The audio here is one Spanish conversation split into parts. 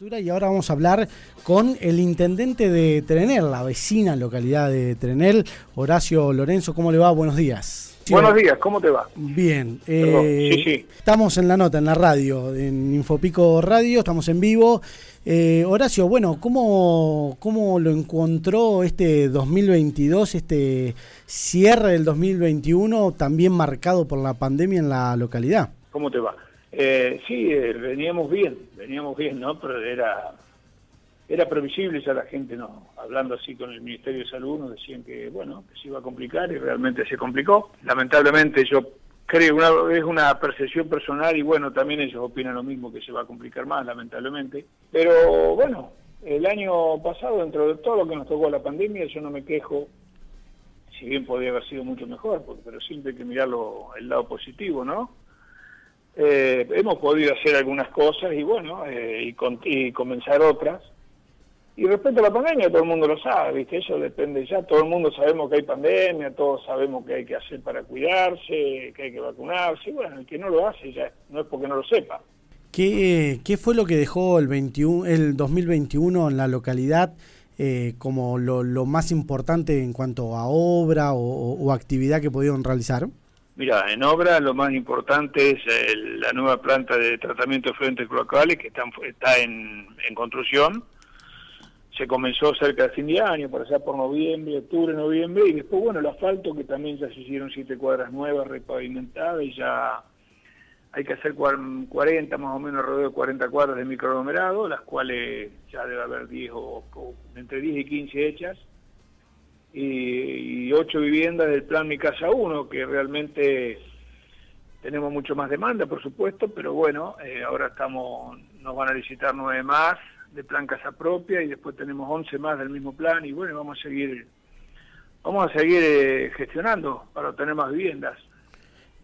Y ahora vamos a hablar con el intendente de Trenel, la vecina localidad de Trenel, Horacio Lorenzo. ¿Cómo le va? Buenos días. Buenos días, ¿cómo te va? Bien. Eh, sí, sí. Estamos en la nota, en la radio, en Infopico Radio, estamos en vivo. Eh, Horacio, bueno, ¿cómo, ¿cómo lo encontró este 2022, este cierre del 2021, también marcado por la pandemia en la localidad? ¿Cómo te va? Eh, sí, eh, veníamos bien, veníamos bien, ¿no? Pero era era previsible, ya la gente, no hablando así con el Ministerio de Salud, nos decían que, bueno, que se iba a complicar y realmente se complicó. Lamentablemente yo creo, una, es una percepción personal y bueno, también ellos opinan lo mismo, que se va a complicar más, lamentablemente. Pero bueno, el año pasado, dentro de todo lo que nos tocó la pandemia, yo no me quejo, si bien podría haber sido mucho mejor, pero siempre hay que mirarlo el lado positivo, ¿no? Eh, hemos podido hacer algunas cosas y bueno, eh, y, comenzar otras. Y respecto a la pandemia, todo el mundo lo sabe, ¿viste? Eso depende ya, todo el mundo sabemos que hay pandemia, todos sabemos que hay que hacer para cuidarse, que hay que vacunarse, y bueno, el que no lo hace ya no es porque no lo sepa. ¿Qué, qué fue lo que dejó el, 21, el 2021 en la localidad eh, como lo, lo, más importante en cuanto a obra o actividad que pudieron realizar? Mira, en obra lo más importante es la nueva planta de tratamiento de frentes cloacales que está, está en, construcción. Se comenzó cerca de fin de año, por allá por noviembre, octubre, noviembre, y después, bueno, el asfalto, que también ya se hicieron siete cuadras nuevas, repavimentadas, y ya hay que hacer 40, más o menos, alrededor de 40 cuadras de microaglomerado, las cuales ya debe haber 10 o entre 10 y 15 hechas y, ocho viviendas del plan Mi Casa 1, que realmente tenemos mucho más demanda, por supuesto, pero bueno, eh, ahora estamos, nos van a licitar nueve más de plan Casa Propia y después tenemos once más del mismo plan y bueno, vamos a seguir, vamos a seguir eh, gestionando para obtener más viviendas.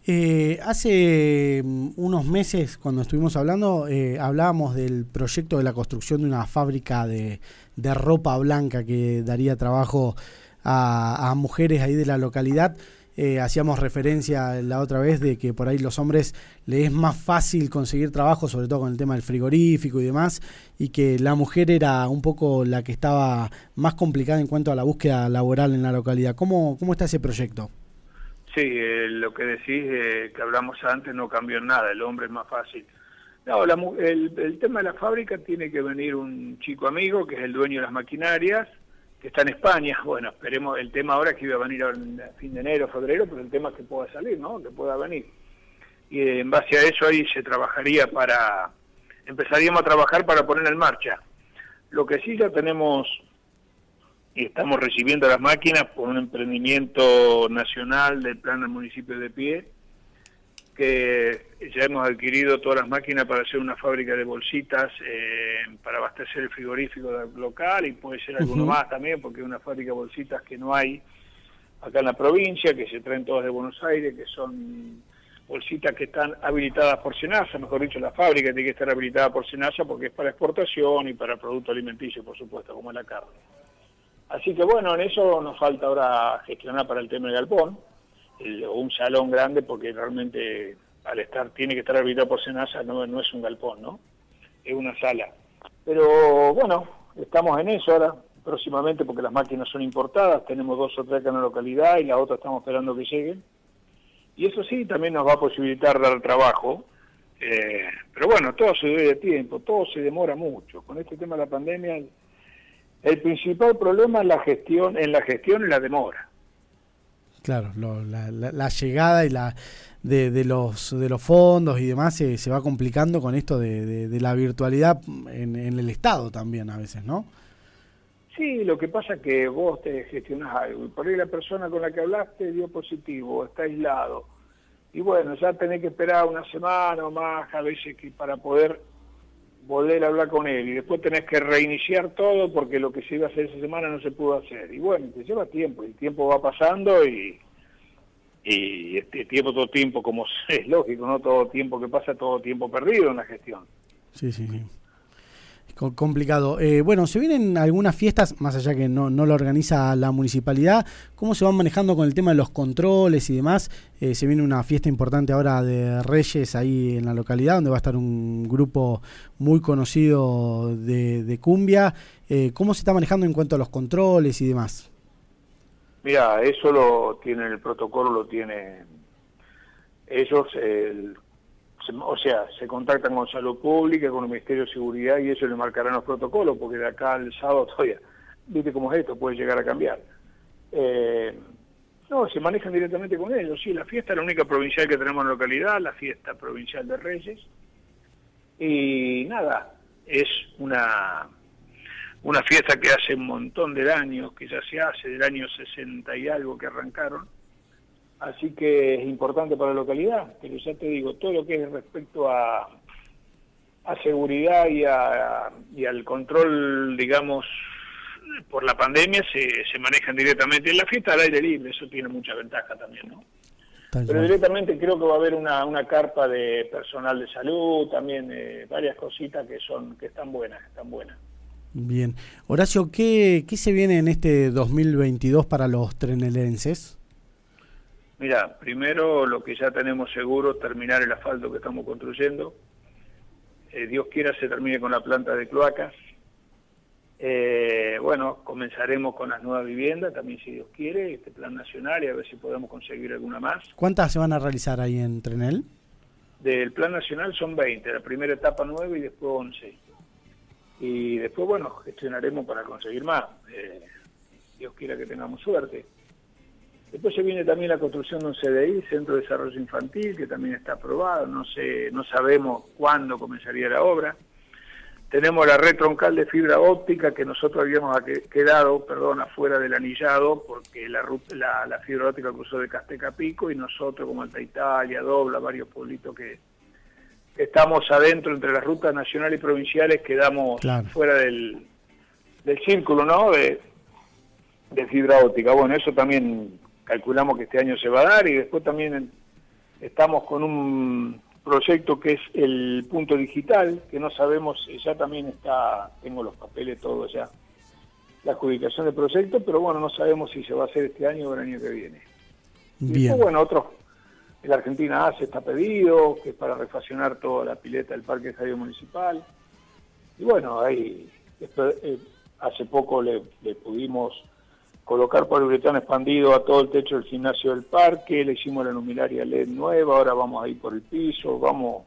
Eh, hace mm, unos meses, cuando estuvimos hablando, hablábamos del proyecto de la construcción de una fábrica de, de ropa blanca que daría trabajo a, mujeres ahí de la localidad. Eh, hacíamos referencia la otra vez de que por ahí los hombres les es más fácil conseguir trabajo, sobre todo con el tema del frigorífico y demás, y que la mujer era un poco la que estaba más complicada en cuanto a la búsqueda laboral en la localidad. ¿Cómo, cómo está ese proyecto? Sí, eh, lo que decís eh, que hablamos antes no cambió nada, el hombre es más fácil. No, el, el tema de la fábrica tiene que venir un chico amigo que es el dueño de las maquinarias, que está en España. Bueno, esperemos, el tema ahora que iba a venir a fin de enero, febrero, pero el tema es que pueda salir, ¿no? Que pueda venir. Y en base a eso ahí se trabajaría para, empezaríamos a trabajar para poner en marcha. Lo que sí ya tenemos y estamos recibiendo las máquinas por un emprendimiento nacional del plan del municipio de Pie, que ya hemos adquirido todas las máquinas para hacer una fábrica de bolsitas eh, para abastecer el frigorífico local y puede ser alguno más también porque una fábrica de bolsitas que no hay acá en la provincia, que se traen todas de Buenos Aires, que son bolsitas que están habilitadas por Senasa, mejor dicho, la fábrica tiene que estar habilitada por Senasa porque es para exportación y para producto alimenticio, por supuesto, como la carne. Así que bueno, en eso nos falta ahora gestionar para el tema del galpón, un salón grande porque realmente al estar tiene que estar habilitado por Senasa no, no es un galpón, ¿no? Es una sala. Pero bueno, estamos en eso ahora, próximamente porque las máquinas son importadas, tenemos dos o tres acá en la localidad y la otra estamos esperando que lleguen. Y eso sí, también nos va a posibilitar dar trabajo. Eh, pero bueno, todo se debe de tiempo, todo se demora mucho. Con este tema de la pandemia, el, principal problema es la gestión, en la gestión y la demora. Claro, la, llegada y la de, los de los fondos y demás se, se va complicando con esto de, la virtualidad en, el Estado también a veces, ¿no? Sí, lo que pasa es que vos te gestionás algo y por ahí la persona con la que hablaste dio positivo, está aislado. Y bueno, ya tenés que esperar una semana o más a veces que para poder volver a hablar con él y después tenés que reiniciar todo porque lo que se iba a hacer esa semana no se pudo hacer. Y bueno, te lleva tiempo, el tiempo va pasando y, y este tiempo, todo tiempo, como es lógico, no todo tiempo que pasa, todo tiempo perdido en la gestión. Sí, sí, sí. Complicado. Eh, bueno, se vienen algunas fiestas, más allá que no, no lo organiza la municipalidad. ¿Cómo se van manejando con el tema de los controles y demás? Eh, se viene una fiesta importante ahora de Reyes ahí en la localidad, donde va a estar un grupo muy conocido de, de cumbia. Eh, ¿Cómo se está manejando en cuanto a los controles y demás? Mira, eso lo tiene el protocolo, lo tiene ellos, el o sea, se contactan con Salud Pública, con el Ministerio de Seguridad y eso le marcarán los protocolos, porque de acá al sábado todavía, viste cómo es esto, puede llegar a cambiar. Eh, no, se manejan directamente con ellos, sí, la fiesta es la única provincial que tenemos en la localidad, la fiesta provincial de Reyes, y nada, es una, una fiesta que hace un montón de años, que ya se hace, del año 60 y algo que arrancaron, Así que es importante para la localidad, pero ya te digo, todo lo que es respecto a, a seguridad y, a, y al control, digamos, por la pandemia se, se manejan directamente. En la fiesta al aire libre, eso tiene mucha ventaja también, ¿no? Pero directamente creo que va a haber una, una carpa de personal de salud, también eh, varias cositas que son que están buenas, están buenas. Bien. Horacio, ¿qué, ¿qué se viene en este 2022 para los trenelenses? Mira, primero lo que ya tenemos seguro, terminar el asfalto que estamos construyendo. Eh, Dios quiera se termine con la planta de cloacas. Eh, bueno, comenzaremos con las nuevas viviendas, también si Dios quiere, este plan nacional y a ver si podemos conseguir alguna más. ¿Cuántas se van a realizar ahí en Trenel? Del plan nacional son 20, la primera etapa 9 y después 11. Y después, bueno, gestionaremos para conseguir más. Eh, Dios quiera que tengamos suerte. Después se viene también la construcción de un CDI, Centro de Desarrollo Infantil, que también está aprobado, no sé, no sabemos cuándo comenzaría la obra. Tenemos la red troncal de fibra óptica que nosotros habíamos quedado, perdón, afuera del anillado porque la, la, fibra óptica cruzó de Casteca Pico y nosotros como Alta Italia, Dobla, varios pueblitos que, estamos adentro entre las rutas nacionales y provinciales quedamos fuera del, del círculo, ¿no? De, de fibra óptica. Bueno, eso también calculamos que este año se va a dar y después también estamos con un proyecto que es el punto digital, que no sabemos, ya también está, tengo los papeles todos ya, la adjudicación del proyecto, pero bueno, no sabemos si se va a hacer este año o el año que viene. Bien. bueno, otro, la Argentina hace está pedido, que es para refaccionar toda la pileta del Parque Estadio Municipal. Y bueno, ahí eh, hace poco le pudimos colocar poliuretano expandido a todo el techo del gimnasio del parque, le hicimos la luminaria LED nueva, ahora vamos a ir por el piso, vamos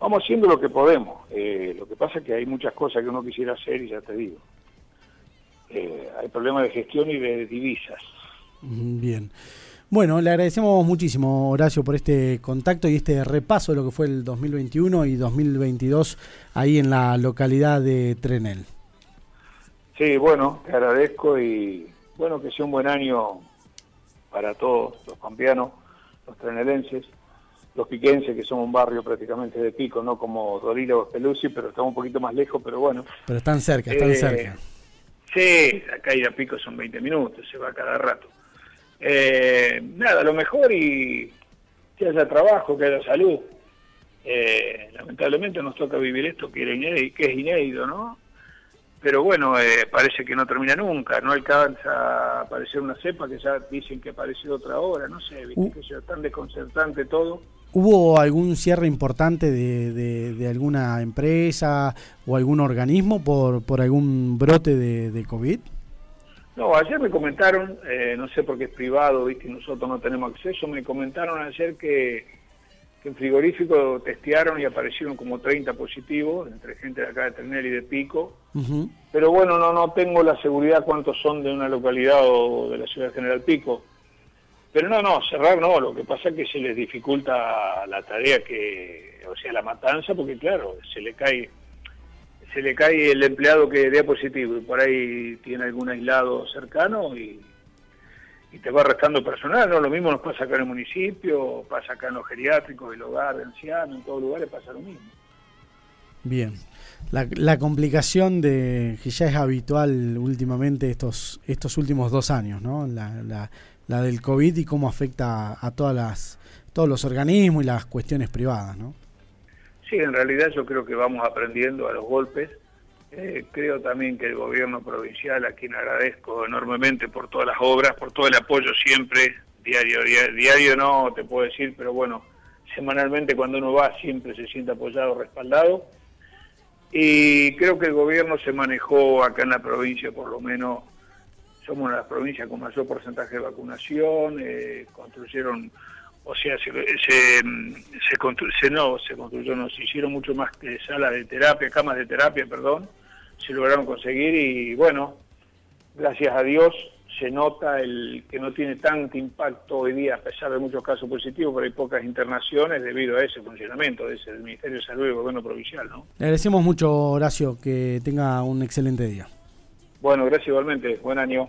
vamos haciendo lo que podemos. Eh, lo que pasa es que hay muchas cosas que uno quisiera hacer y ya te digo. Eh, hay problemas de gestión y de divisas. Bien. Bueno, le agradecemos muchísimo, Horacio, por este contacto y este repaso de lo que fue el 2021 y 2022 ahí en la localidad de Trenel. Sí, bueno, te agradezco y bueno, que sea un buen año para todos los pampeanos, los trenelenses, los piquenses, que somos un barrio prácticamente de pico, no como Dorila o Pelusi, pero estamos un poquito más lejos, pero bueno. Pero están cerca, están eh, cerca. Sí, acá ir a pico son 20 minutos, se va cada rato. Eh, nada, lo mejor y que haya trabajo, que haya salud. Eh, lamentablemente nos toca vivir esto que, que es inédito, ¿no? Pero bueno, eh, parece que no termina nunca, no alcanza a aparecer una cepa que ya dicen que apareció otra hora, no sé, ¿viste? Uh. que sea tan desconcertante todo. ¿Hubo algún cierre importante de, de, alguna empresa o algún organismo por, por algún brote de, de COVID? No, ayer me comentaron, eh, no sé por qué es privado, ¿viste? nosotros no tenemos acceso, me comentaron ayer que que en frigorífico testearon y aparecieron como 30 positivos, entre gente de acá de Ternel y de Pico. Pero bueno, no, no tengo la seguridad cuántos son de una localidad o de la ciudad de General Pico. Pero no, no, cerrar no, lo que pasa es que se les dificulta la tarea que, o sea, la matanza, porque claro, se le cae se le cae el empleado que dé positivo y por ahí tiene algún aislado cercano y y te va restando personal, ¿no? Lo mismo nos pasa acá en el municipio, pasa acá en los geriátricos, el hogar de ancianos, en todos lugares pasa lo mismo. Bien. La, la, complicación de que ya es habitual últimamente estos estos últimos dos años, ¿no? La, la, la del COVID y cómo afecta a todas las todos los organismos y las cuestiones privadas, ¿no? Sí, en realidad yo creo que vamos aprendiendo a los golpes, Eh, creo también que el gobierno provincial, a quien agradezco enormemente por todas las obras, por todo el apoyo siempre, diario, diario, no te puedo decir, pero bueno, semanalmente cuando uno va siempre se siente apoyado, respaldado. Y creo que el gobierno se manejó acá en la provincia, por lo menos, somos una de las provincias con mayor porcentaje de vacunación, eh, construyeron, o sea, se, se, se, no, se construyó, no, se hicieron mucho más que salas de terapia, camas de terapia, perdón, se lograron conseguir y bueno, gracias a Dios se nota el que no tiene tanto impacto hoy día, a pesar de muchos casos positivos, pero hay pocas internaciones debido a ese funcionamiento ese del Ministerio de Salud y del Gobierno Provincial. ¿no? Le agradecemos mucho, Horacio, que tenga un excelente día. Bueno, gracias igualmente. Buen año.